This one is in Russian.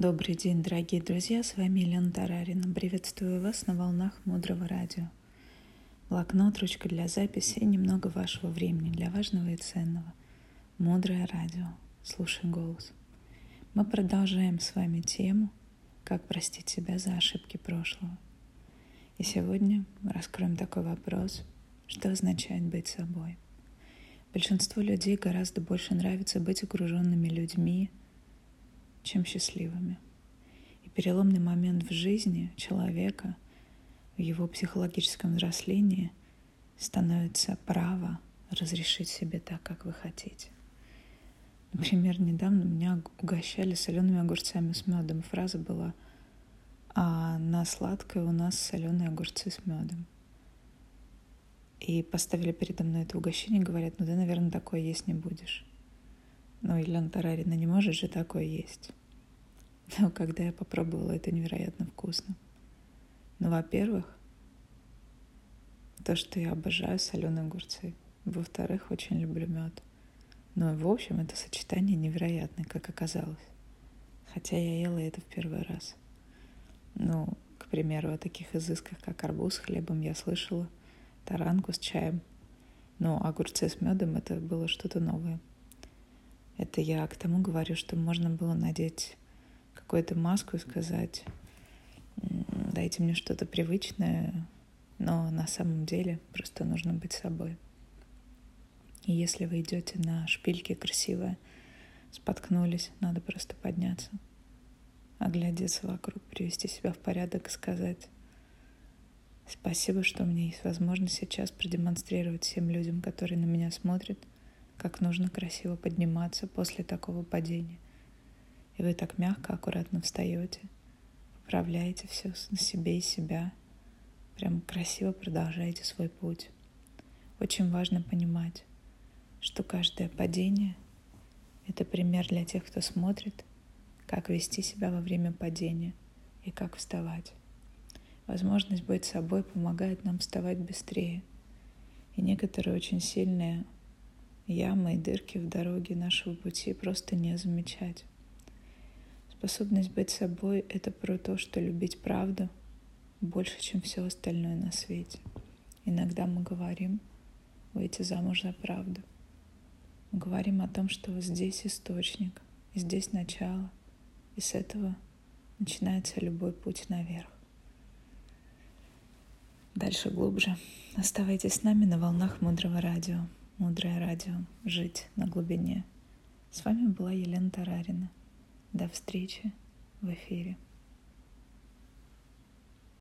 Добрый день, дорогие друзья, с вами Елена Тарарина. Приветствую вас на волнах Мудрого Радио. Блокнот, ручка для записи и немного вашего времени для важного и ценного. Мудрое Радио. Слушай голос. Мы продолжаем с вами тему «Как простить себя за ошибки прошлого». И сегодня раскроем такой вопрос, что означает быть собой. Большинству людей гораздо больше нравится быть окруженными людьми, чем счастливыми. И переломный момент в жизни человека, в его психологическом взрослении становится право разрешить себе так, как вы хотите. Например, недавно меня угощали солеными огурцами с медом. Фраза была «А на сладкое у нас соленые огурцы с медом». И поставили передо мной это угощение, говорят, ну ты, наверное, такое есть не будешь. Ну, Елена Тарарина не может же такое есть. Но когда я попробовала, это невероятно вкусно. Ну, во-первых, то, что я обожаю соленые огурцы. Во-вторых, очень люблю мед. Ну в общем, это сочетание невероятное, как оказалось. Хотя я ела это в первый раз. Ну, к примеру, о таких изысках, как арбуз с хлебом, я слышала, таранку с чаем. Но огурцы с медом это было что-то новое. Это я к тому говорю, что можно было надеть какую-то маску и сказать, дайте мне что-то привычное, но на самом деле просто нужно быть собой. И если вы идете на шпильке красивое, споткнулись, надо просто подняться, оглядеться вокруг, привести себя в порядок и сказать спасибо, что у меня есть возможность сейчас продемонстрировать всем людям, которые на меня смотрят, как нужно красиво подниматься после такого падения – и вы так мягко, аккуратно встаете, поправляете все на себе и себя, прям красиво продолжаете свой путь. Очень важно понимать, что каждое падение — это пример для тех, кто смотрит, как вести себя во время падения и как вставать. Возможность быть собой помогает нам вставать быстрее. И некоторые очень сильные ямы и дырки в дороге нашего пути просто не замечать. Способность быть собой — это про то, что любить правду больше, чем все остальное на свете. Иногда мы говорим выйти замуж за правду. Мы говорим о том, что здесь источник, и здесь начало, и с этого начинается любой путь наверх. Дальше глубже. Оставайтесь с нами на волнах Мудрого Радио. Мудрое Радио. Жить на глубине. С вами была Елена Тарарина. До встречи в эфире.